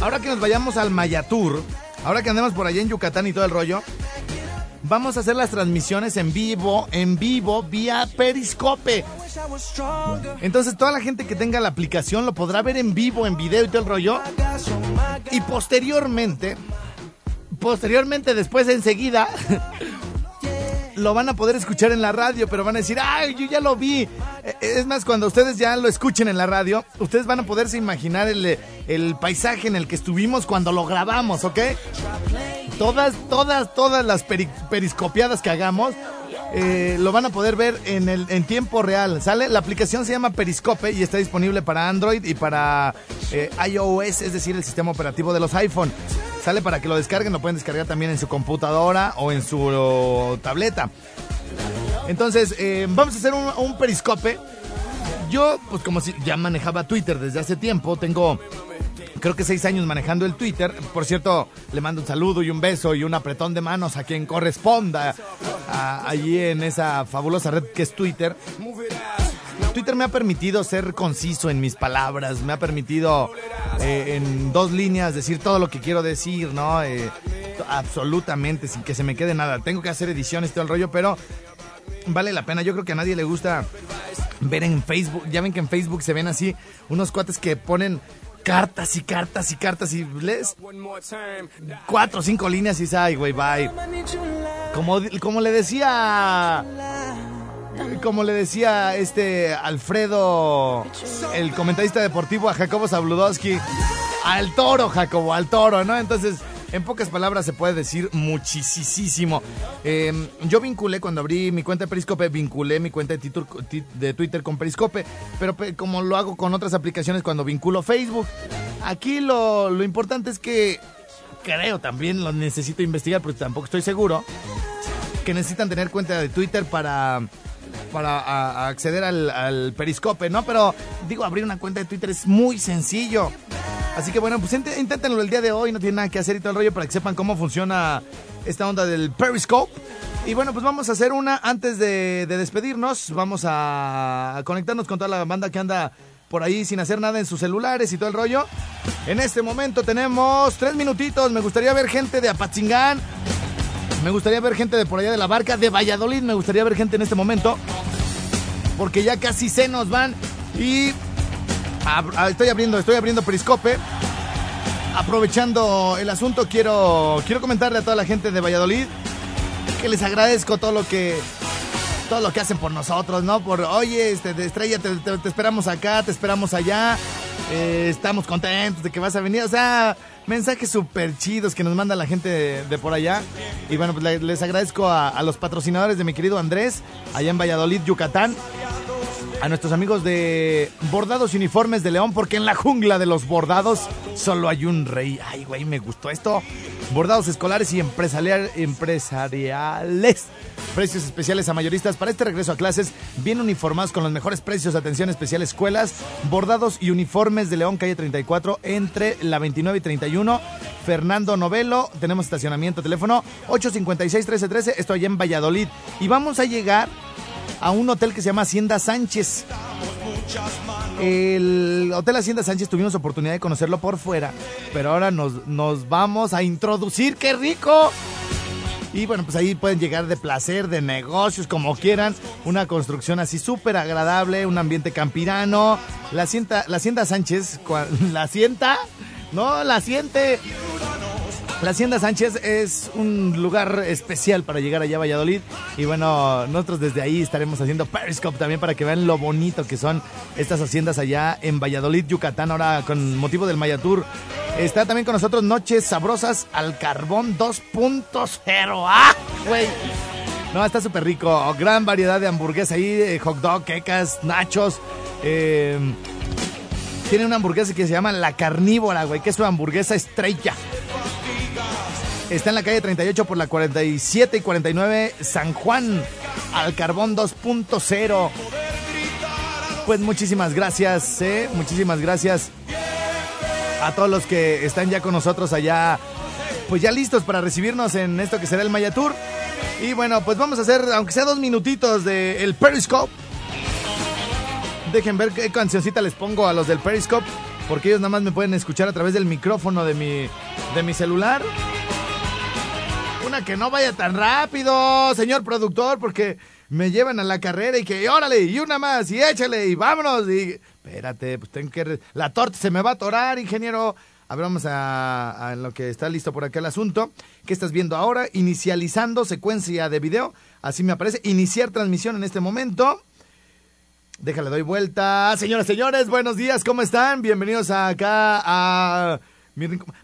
Ahora que nos vayamos al Mayatur, ahora que andemos por allá en Yucatán y todo el rollo, vamos a hacer las transmisiones en vivo, en vivo, vía Periscope. Entonces toda la gente que tenga la aplicación lo podrá ver en vivo, en video y todo el rollo. Y posteriormente, posteriormente, después enseguida, lo van a poder escuchar en la radio, pero van a decir, ay, yo ya lo vi. Eh, Es más, cuando ustedes ya lo escuchen en la radio, ustedes van a poderse imaginar el, el paisaje en el que estuvimos cuando lo grabamos, ¿ok? Todas, todas, todas las peri- periscopiadas que hagamos. Eh, lo van a poder ver en, el, en tiempo real, ¿sale? La aplicación se llama Periscope y está disponible para Android y para eh, iOS, es decir, el sistema operativo de los iPhone. Sale para que lo descarguen, lo pueden descargar también en su computadora o en su tableta. Entonces, eh, vamos a hacer un, un periscope. Yo, pues como si ya manejaba Twitter desde hace tiempo, tengo creo que seis años manejando el Twitter. Por cierto, le mando un saludo y un beso y un apretón de manos a quien corresponda allí en esa fabulosa red que es Twitter. Twitter me ha permitido ser conciso en mis palabras, me ha permitido eh, en dos líneas decir todo lo que quiero decir, ¿no? Eh, absolutamente, sin que se me quede nada. Tengo que hacer ediciones, todo el rollo, pero vale la pena. Yo creo que a nadie le gusta ver en Facebook. Ya ven que en Facebook se ven así unos cuates que ponen cartas y cartas y cartas y lees cuatro o cinco líneas y dices, ay, güey, bye. Como, como le decía como le decía este Alfredo, el comentarista deportivo a Jacobo Zabludowski, al toro, Jacobo, al toro, ¿no? Entonces, en pocas palabras se puede decir muchísimo. Eh, yo vinculé, cuando abrí mi cuenta de Periscope, vinculé mi cuenta de, Twitter con Periscope, pero pe- como lo hago con otras aplicaciones cuando vinculo Facebook, aquí lo, lo importante es que creo también lo necesito investigar, porque tampoco estoy seguro, que necesitan tener cuenta de Twitter para para acceder al, periscope, ¿no? Pero digo, abrir una cuenta de Twitter es muy sencillo. Así que bueno, pues int- inténtenlo el día de hoy, no tienen nada que hacer y todo el rollo para que sepan cómo funciona esta onda del periscope. Y bueno, pues vamos a hacer una antes de, de despedirnos. Vamos a conectarnos con toda la banda que anda por ahí sin hacer nada en sus celulares y todo el rollo. En este momento tenemos tres minutitos. Me gustaría ver gente de Apatzingán, me gustaría ver gente de por allá de la barca, de Valladolid, me gustaría ver gente en este momento. Porque ya casi se nos van. Y ah, estoy abriendo, estoy abriendo Periscope. Aprovechando el asunto, quiero, quiero comentarle a toda la gente de Valladolid que les agradezco todo lo que todo lo que hacen por nosotros, ¿no? Por, oye, este, de Estrella, te esperamos acá, te esperamos allá, eh, estamos contentos de que vas a venir, o sea, mensajes súper chidos que nos manda la gente de, por allá. Y bueno, pues le- les agradezco a, a los patrocinadores de mi querido Andrés, allá en Valladolid, Yucatán. A nuestros amigos de Bordados y Uniformes de León, porque en la jungla de los bordados solo hay un rey. Ay, güey, me gustó esto. Bordados escolares y empresarial- empresariales. Precios especiales a mayoristas para este regreso a clases, bien uniformados con los mejores precios. Atención especial escuelas, bordados y uniformes de León, calle 34, entre la 29 y 31. Fernando Novelo, tenemos estacionamiento, teléfono 856-1313, esto allá en Valladolid. Y vamos a llegar a un hotel que se llama Hacienda Sánchez. El Hotel Hacienda Sánchez tuvimos oportunidad de conocerlo por fuera, pero ahora nos, nos vamos a introducir, ¡qué rico! Y bueno, pues ahí pueden llegar de placer, de negocios, como quieran. Una construcción así súper agradable, un ambiente campirano. La Hacienda, la Hacienda Sánchez, ¿la Hacienda? No, la siente. La Hacienda Sánchez es un lugar especial para llegar allá a Valladolid. Y bueno, nosotros desde ahí estaremos haciendo Periscope también para que vean lo bonito que son estas haciendas allá en Valladolid, Yucatán, ahora con motivo del Maya Tour. Está también con nosotros Noches Sabrosas al Carbón 2.0. ¡Ah, güey! No, está súper rico. Gran variedad de hamburguesas ahí, eh, hot dog, quecas, nachos. Eh, tiene una hamburguesa que se llama La Carnívora, güey, que es su hamburguesa estrella. Está en la calle 38 por la 47 y 49 San Juan, al carbón 2.0. Pues muchísimas gracias, ¿eh? Muchísimas gracias a todos los que están ya con nosotros allá, pues ya listos para recibirnos en esto que será el Maya Tour. Y bueno, pues vamos a hacer, aunque sea dos minutitos de el Periscope. Dejen ver qué cancioncita les pongo a los del Periscope, porque ellos nada más me pueden escuchar a través del micrófono de mi, de mi celular. Que no vaya tan rápido, señor productor, porque me llevan a la carrera y que órale, y una más, y échale, y vámonos. Y espérate, pues tengo que. La torta se me va a atorar, ingeniero. A ver, vamos a, a lo que está listo por acá el asunto. ¿Qué estás viendo ahora? Inicializando secuencia de video. Así me aparece. Iniciar transmisión en este momento. Déjale, doy vuelta. Señoras, señores, buenos días, ¿cómo están? Bienvenidos acá a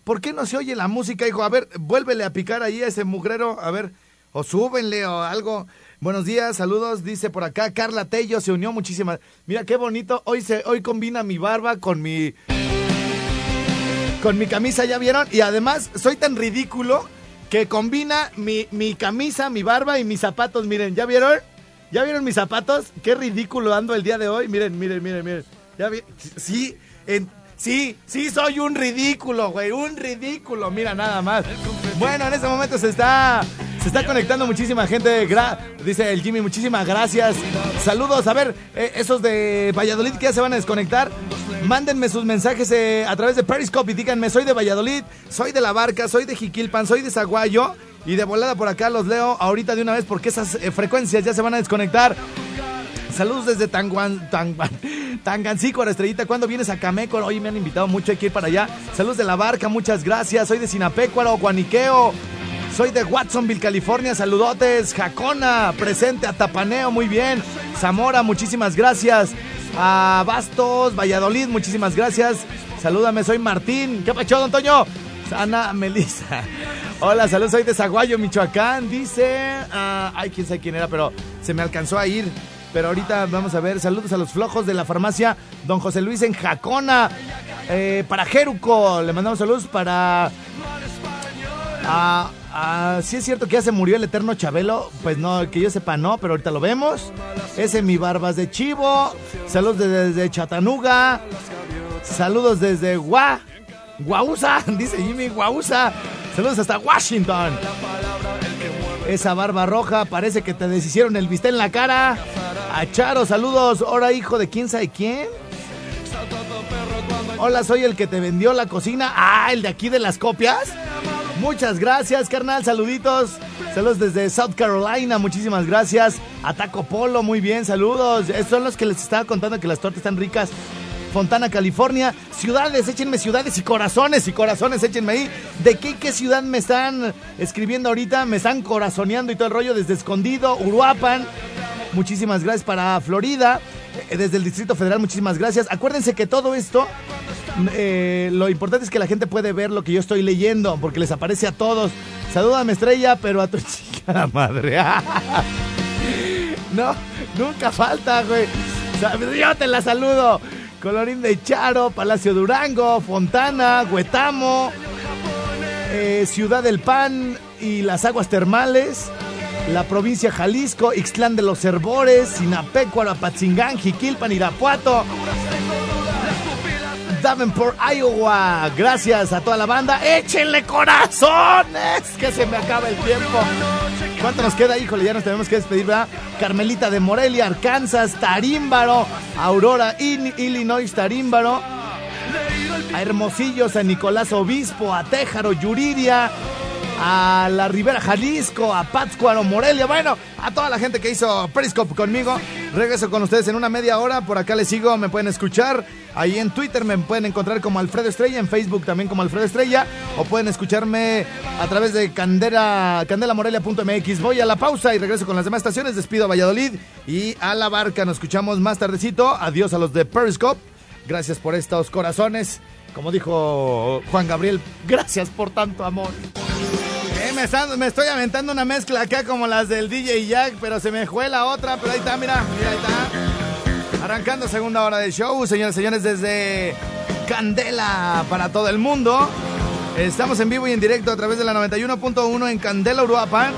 ¿Por qué no se oye la música, hijo? A ver, vuélvele a picar ahí a ese mugrero, a ver, o súbenle o algo. Buenos días, saludos, dice por acá Carla Tello, se unió muchísimas. Mira qué bonito, hoy se hoy combina mi barba con mi con mi camisa, ¿ya vieron? Y además soy tan ridículo que combina mi, mi camisa, mi barba y mis zapatos, miren, ¿ya vieron? ¿Ya vieron mis zapatos? Qué ridículo ando el día de hoy. Miren, miren, miren, miren. ¿Ya? Sí, en- sí, sí soy un ridículo, güey, un ridículo. Mira nada más. Bueno, en este momento se está Se está conectando muchísima gente. dice el Jimmy, muchísimas gracias. Saludos. A ver, eh, esos de Valladolid que ya se van a desconectar. Mándenme sus mensajes eh, a través de Periscope y díganme, soy de Valladolid, soy de La Barca, soy de Jiquilpan, soy de Zaguayo. Y de volada por acá los leo ahorita de una vez porque esas eh, frecuencias ya se van a desconectar. Saludos desde Tanguan, Tanguan, Tangancícuaro, Estrellita. ¿Cuándo vienes a Cameco? Hoy me han invitado mucho, hay que ir para allá. Saludos de La Barca, muchas gracias. Soy de Sinapecuaro, Guaniqueo. Soy de Watsonville, California. Saludotes. Jacona, presente. Atapaneo, muy bien. Zamora, muchísimas gracias. A Bastos, Valladolid, muchísimas gracias. Salúdame, soy Martín. ¿Qué pacho, don Toño? Ana Melissa. Hola, saludos, soy de Zaguayo, Michoacán. Dice. ah, ay, quién sabe quién era, pero se me alcanzó a ir. Pero ahorita vamos a ver. Saludos a los flojos de la farmacia Don José Luis en Jacona. Eh, para Jeruco, le mandamos saludos para. Ah, sí es cierto que ya se murió el eterno Chabelo. Pues no, que yo sepa no, pero ahorita lo vemos. Ese mi barbas de chivo. Saludos desde, desde Chatanuga. Saludos desde Gua. Guausa, dice Jimmy Guausa. Saludos hasta Washington. Esa barba roja, parece que te deshicieron el bistec en la cara. A Charo, saludos. Ahora hijo de quién sabe quién. Hola, soy el que te vendió la cocina. Ah, el de aquí de las copias. Muchas gracias, carnal. Saluditos. Saludos desde South Carolina. Muchísimas gracias. A Taco Polo, muy bien. Saludos. Estos son los que les estaba contando que las tortas están ricas. Fontana, California. Ciudades, échenme ciudades y corazones y corazones, échenme ahí. ¿De qué, qué ciudad me están escribiendo ahorita? Me están corazoneando y todo el rollo desde Escondido, Uruapan. Muchísimas gracias para Florida. Eh, Desde el Distrito Federal, muchísimas gracias. Acuérdense que todo esto, eh, lo importante es que la gente puede ver lo que yo estoy leyendo, porque les aparece a todos. Salúdame, estrella, pero a tu chica madre. no, nunca falta, güey. Yo te la saludo. Colorín de Charo, Palacio Durango, Fontana, Huetamo, eh, Ciudad del Pan y las aguas termales, la provincia Jalisco, Ixtlán de los Herbores, Sinapecuaro, Apatzingán, Jiquilpan, Irapuato, Davenport, Iowa. Gracias a toda la banda. ¡Échenle corazones! Que se me acaba el tiempo. ¿Cuánto nos queda? Híjole, ya nos tenemos que despedir. Carmelita de Morelia, Arkansas, Tarímbaro, Aurora, In- Illinois, Tarímbaro, a Hermosillo, San Nicolás Obispo, a Téjaro, Yuriria, a la Ribera Jalisco, a Pátzcuaro, Morelia, bueno, a toda la gente que hizo Periscope conmigo. Regreso con ustedes en una media hora, por acá les sigo, me pueden escuchar. Ahí en Twitter me pueden encontrar como Alfredo Estrella, en Facebook también como Alfredo Estrella, o pueden escucharme a través de Candela, candelamorelia.mx. Voy a la pausa y regreso con las demás estaciones. Despido a Valladolid y a la barca. Nos escuchamos más tardecito. Adiós a los de Periscope. Gracias por estos corazones. Como dijo Juan Gabriel, gracias por tanto amor. Eh, me, estoy aventando una mezcla acá como las del DJ Jack, pero se me fue la otra, pero ahí está, mira, mira, ahí está. Arrancando segunda hora del show, señores señores, desde Candela para todo el mundo. Estamos en vivo y en directo a través de la 91.1 en Candela, Uruapan.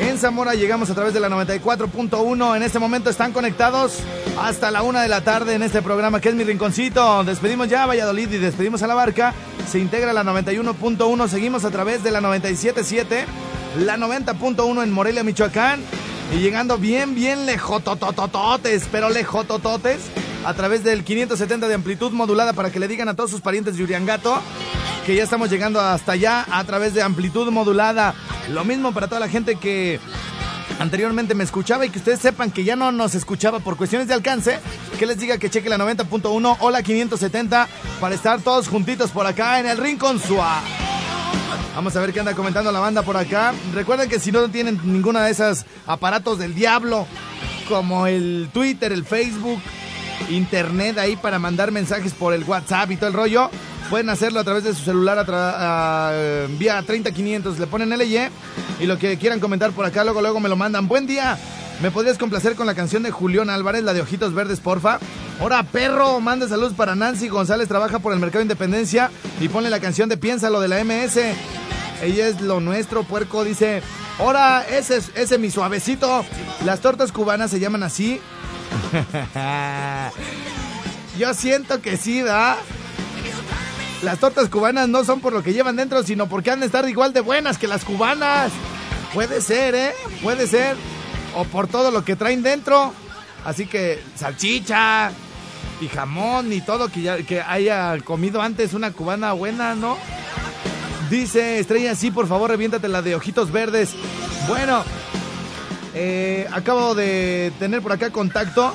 En Zamora llegamos a través de la 94.1. En este momento están conectados hasta la una de la tarde en este programa que es mi rinconcito. Despedimos ya a Valladolid y despedimos a la barca. Se integra la 91.1. Seguimos a través de la 97.7, la 90.1 en Morelia, Michoacán. Y llegando bien, bien lejototototes, pero lejotototes, a través del 570 de amplitud modulada para que le digan a todos sus parientes de Uriangato que ya estamos llegando hasta allá a través de amplitud modulada. Lo mismo para toda la gente que anteriormente me escuchaba y que ustedes sepan que ya no nos escuchaba por cuestiones de alcance, que les diga que cheque la 90.1 o la 570 para estar todos juntitos por acá en el Rincón Suá. Vamos a ver qué anda comentando la banda por acá. Recuerden que si no tienen ninguna de esas aparatos del diablo, como el Twitter, el Facebook, internet ahí para mandar mensajes por el WhatsApp y todo el rollo, pueden hacerlo a través de su celular a tra- a- vía 30500. Le ponen LY y lo que quieran comentar por acá, luego, luego me lo mandan. Buen día. ¿Me podrías complacer con la canción de Julián Álvarez, la de Ojitos Verdes, porfa? Ahora, perro, manda saludos para Nancy González, trabaja por el Mercado de Independencia y ponle la canción de Piénsalo de la MS. Ella es lo nuestro, puerco, dice. Ahora, ese es ese mi suavecito. Las tortas cubanas se llaman así. Yo siento que sí, ¿verdad? Las tortas cubanas no son por lo que llevan dentro, sino porque han de estar igual de buenas que las cubanas. Puede ser, ¿eh? Puede ser. O por todo lo que traen dentro. Así que salchicha y jamón y todo que, ya, que haya comido antes una cubana buena, ¿no? Dice Estrella, sí, por favor, reviéntate la de ojitos verdes. Bueno, eh, acabo de tener por acá contacto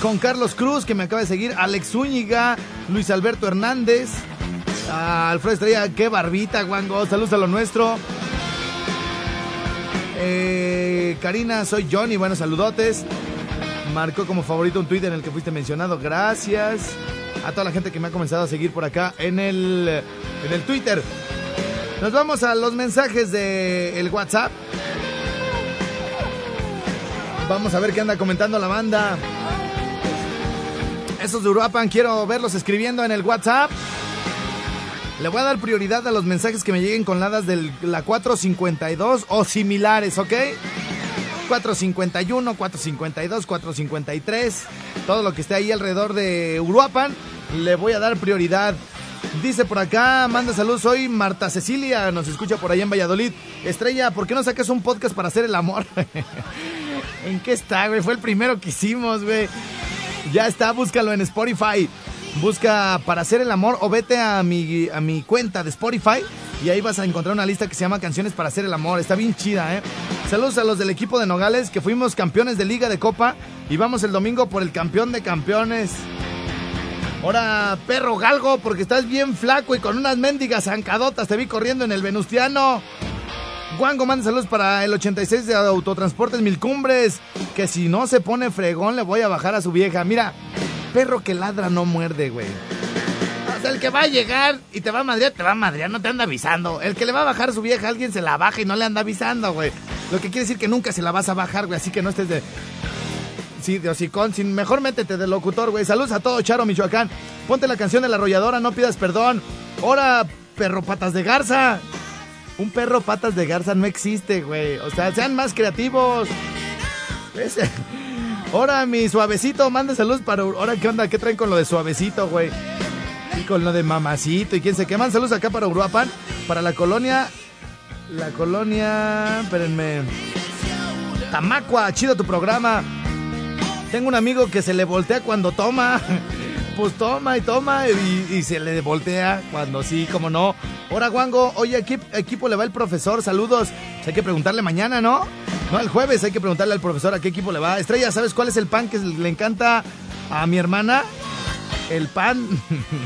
con Carlos Cruz, que me acaba de seguir, Alex Zúñiga, Luis Alberto Hernández, a Alfredo Estrella, qué barbita, guango, saludos a lo nuestro. Eh, Karina, soy Johnny, buenos saludotes. Marcó como favorito un tweet en el que fuiste mencionado, gracias. A toda la gente que me ha comenzado a seguir por acá en el, en el Twitter. Nos vamos a los mensajes del el WhatsApp. Vamos a ver qué anda comentando la banda. Esos de Uruapan, quiero verlos escribiendo en el WhatsApp. Le voy a dar prioridad a los mensajes que me lleguen con ladas de la 452 o similares, ¿ok? 451, 452, 453. Todo lo que esté ahí alrededor de Uruapan, le voy a dar prioridad. Dice por acá, manda saludos, soy Marta Cecilia, nos escucha por ahí en Valladolid. Estrella, ¿por qué no sacas un podcast para hacer el amor? ¿En qué está, güey? Fue el primero que hicimos, güey. Ya está, búscalo en Spotify. Busca para hacer el amor o vete a mi, a mi cuenta de Spotify y ahí vas a encontrar una lista que se llama Canciones para hacer el amor. Está bien chida, ¿eh? Saludos a los del equipo de Nogales que fuimos campeones de Liga de Copa y vamos el domingo por el campeón de campeones. Ahora, perro galgo, porque estás bien flaco y con unas mendigas zancadotas te vi corriendo en el Venustiano. Guango manda saludos para el 86 de Autotransportes Mil Cumbres. Que si no se pone fregón, le voy a bajar a su vieja. Mira, perro que ladra no muerde, güey. O sea, el que va a llegar y te va a madrear, te va a madrear, no te anda avisando. El que le va a bajar su vieja, alguien se la baja y no le anda avisando, güey. Lo que quiere decir que nunca se la vas a bajar, güey. Así que no estés de. Sí, de hocicón, sin mejor métete de locutor, güey. Saludos a todo, Charo, Michoacán. Ponte la canción de la arrolladora, no pidas perdón. Ahora, perro patas de garza. Un perro patas de garza no existe, güey. O sea, sean más creativos. Ese. Ahora, mi suavecito, mande saludos para. Ahora, ¿qué onda? ¿Qué traen con lo de suavecito, güey? Y con lo de mamacito y quién se queman. Saludos acá para Uruapan, para la colonia. La colonia. Espérenme. Tamacua, chido tu programa. Tengo un amigo que se le voltea cuando toma. Pues toma y toma y, se le voltea cuando sí, como no. Ahora, Guango, oye, ¿a equipo le va el profesor? Saludos. Pues hay que preguntarle mañana, ¿no? No, el jueves hay que preguntarle al profesor a qué equipo le va. Estrella, ¿sabes cuál es el pan que le encanta a mi hermana? El pan.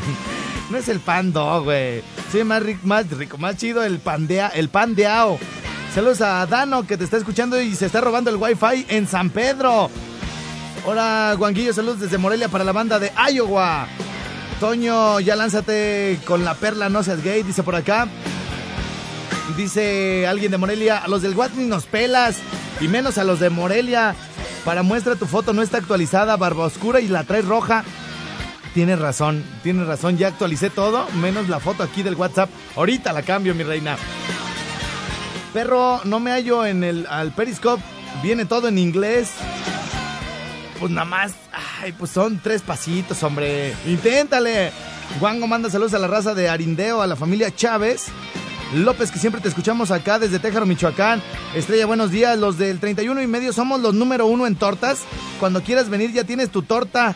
no es el pan do, güey. Sí, más rico, más rico, más chido el pan de, el pan de ao. Saludos a Dano que te está escuchando y se está robando el wifi en San Pedro. Hola, Guanguillo, saludos desde Morelia para la banda de Iowa. Toño, ya lánzate con la perla, no seas gay, dice por acá. Dice alguien de Morelia, a los del Watney nos pelas, y menos a los de Morelia. Para muestra tu foto no está actualizada, barba oscura y la traes roja. Tienes razón, tienes razón, ya actualicé todo, menos la foto aquí del WhatsApp. Ahorita la cambio, mi reina. Perro, no me hallo en el al Periscope, viene todo en inglés. Pues nada más, ay, pues son tres pasitos, hombre. Inténtale. Guango manda saludos a la raza de Arindeo, a la familia Chávez. López, que siempre te escuchamos acá desde Téjaro, Michoacán. Estrella, buenos días. Los del 31 y medio somos los número uno en tortas. Cuando quieras venir ya tienes tu torta.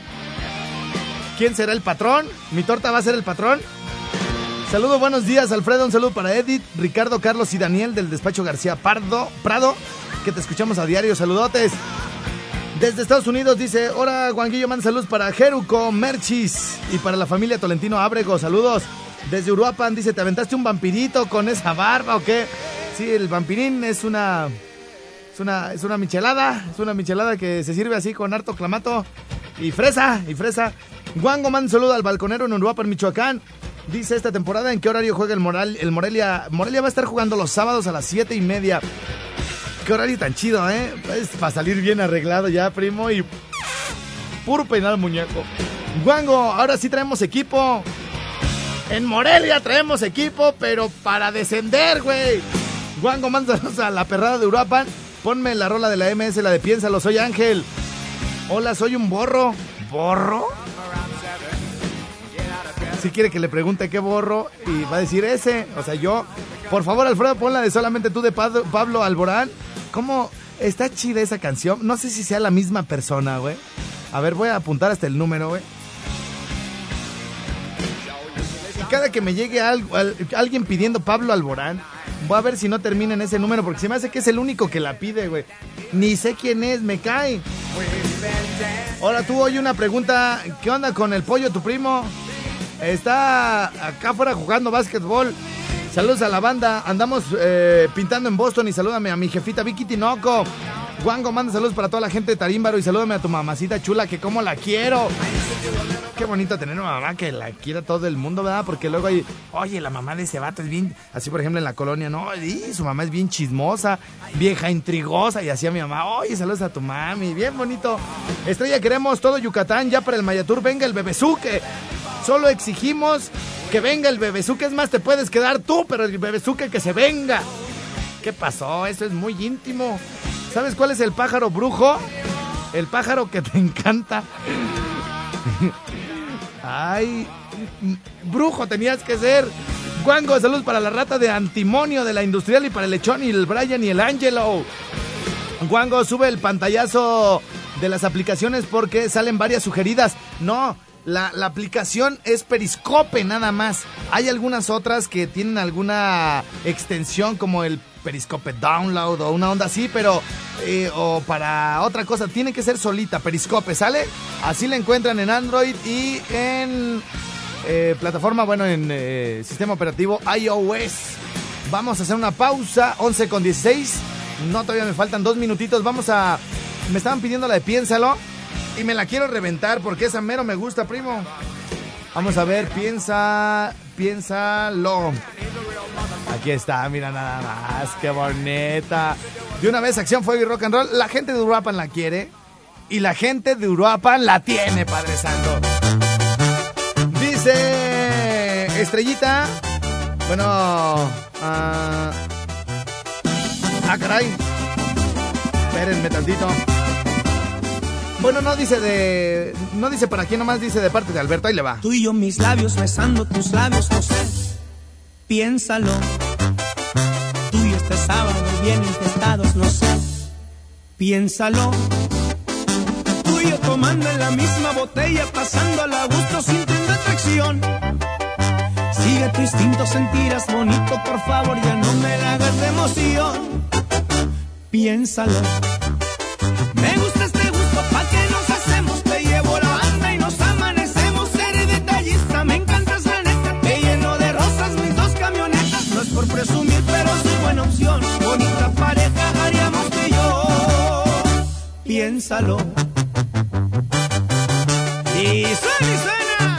¿Quién será el patrón? ¿Mi torta va a ser el patrón? Saludos, buenos días, Alfredo. Un saludo para Edith, Ricardo, Carlos y Daniel del despacho García Pardo, Prado, que te escuchamos a diario. Saludotes. Desde Estados Unidos dice, hola Guanguillo, manda saludos para Jeruco, Merchis y para la familia Tolentino Ábrego, saludos. Desde Uruapan dice, ¿te aventaste un vampirito con esa barba o qué? Sí, el vampirín es una, es una, es una michelada, es una michelada que se sirve así con harto clamato y fresa, y fresa. Guango manda saludo al balconero en Uruapan, Michoacán. Dice esta temporada en qué horario juega el, Moral, el Morelia. Morelia va a estar jugando los sábados a las siete y media. Qué horario tan chido, ¿eh? Es para salir bien arreglado ya, primo, y puro peinar muñeco. Guango, ahora sí traemos equipo. En Morelia traemos equipo, pero para descender, güey. Guango, mándanos a la perrada de Uruapan. Ponme la rola de la MS, la de Piénsalo, soy Ángel. Hola, soy un borro. ¿Borro? si quiere que le pregunte qué borro y va a decir ese. O sea, yo, por favor, Alfredo, ponla de solamente tú de Pablo Alborán. ¿Cómo está chida esa canción? No sé si sea la misma persona, güey. A ver, voy a apuntar hasta el número, güey. Y cada que me llegue alguien pidiendo Pablo Alborán, voy a ver si no termina en ese número, porque se me hace que es el único que la pide, güey. Ni sé quién es, me cae. Ahora tú oye una pregunta, ¿qué onda con el pollo, tu primo? Está acá afuera jugando básquetbol. Saludos a la banda. Andamos eh, pintando en Boston y salúdame a mi jefita Vicky Tinoco. Wango, manda saludos para toda la gente de Tarímbaro y salúdame a tu mamacita chula, que como la quiero. Qué bonito tener una mamá que la quiera todo el mundo, ¿verdad? Porque luego hay, oye, la mamá de ese vato es bien, así por ejemplo en la colonia, no, su mamá es bien chismosa, vieja intrigosa, y así a mi mamá, oye, saludos a tu mami, bien bonito. Estrella, queremos todo Yucatán ya para el Mayatur, venga el bebezuque. Solo exigimos que venga el bebezuque, es más, te puedes quedar tú, pero el bebezuque que se venga. ¿Qué pasó? Eso es muy íntimo. ¿Sabes cuál es el pájaro brujo? El pájaro que te encanta. Ay, brujo tenías que ser. Guango, saludos para la rata de antimonio de la industrial y para el lechón y el Brian y el Angelo. Guango, sube el pantallazo de las aplicaciones porque salen varias sugeridas. No, la, aplicación es Periscope nada más. Hay algunas otras que tienen alguna extensión como el Periscope Download o una onda así, pero eh, o para otra cosa tiene que ser solita, Periscope, ¿sale? Así la encuentran en Android y en eh, plataforma, bueno, en eh, sistema operativo iOS. Vamos a hacer una pausa, 11 con 16. No, todavía me faltan dos minutitos. Vamos a... Me estaban pidiendo la de piénsalo y me la quiero reventar porque esa mero me gusta, primo. Vamos a ver, piensa, piénsalo. Aquí está, mira nada más, qué bonita. De una vez, acción, fuego y rock and roll. La gente de Uruapan la quiere y la gente de Uruapan la tiene, Padre Santo. Dice Estrellita. Bueno, ah, ah, caray. Espérenme tantito. Bueno, no dice de. No dice para quién nomás, dice de parte de Alberto. Ahí le va. Tú yo mis labios besando tus labios, no sé. Piénsalo. Tú y este sábado bien infestados, no sé. Piénsalo. Tú yo tomando en la misma botella, pasando a gusto, sintiendo atracción. Sigue tu instinto, sentirás bonito, por favor, ya no me hagas de emoción. Piénsalo. Piénsalo. Y suena y suena,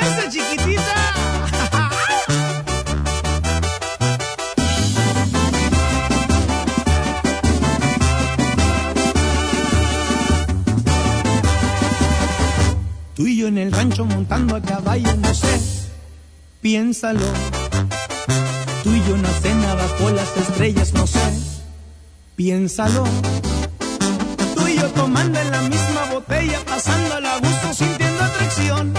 MS chiquitita. Tú y yo en el rancho montando a caballo, no sé, piénsalo. Tú y yo en la cena bajo las estrellas, no sé, piénsalo. Tomando en la misma botella, pasando a gusto, sintiendo atracción.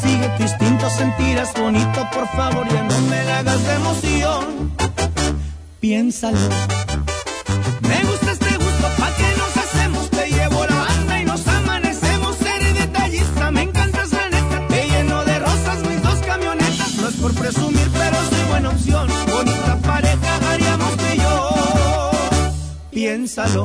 Sigue tu instinto, sentirás bonito, por favor, ya no me la hagas de emoción. Piénsalo. Me gusta este gusto, pa' que nos hacemos, te llevo la banda y nos amanecemos, seré detallista, me encantas la neta, te lleno de rosas mis dos camionetas, no es por presumir, pero soy buena opción, bonita pareja haríamos y yo, piénsalo.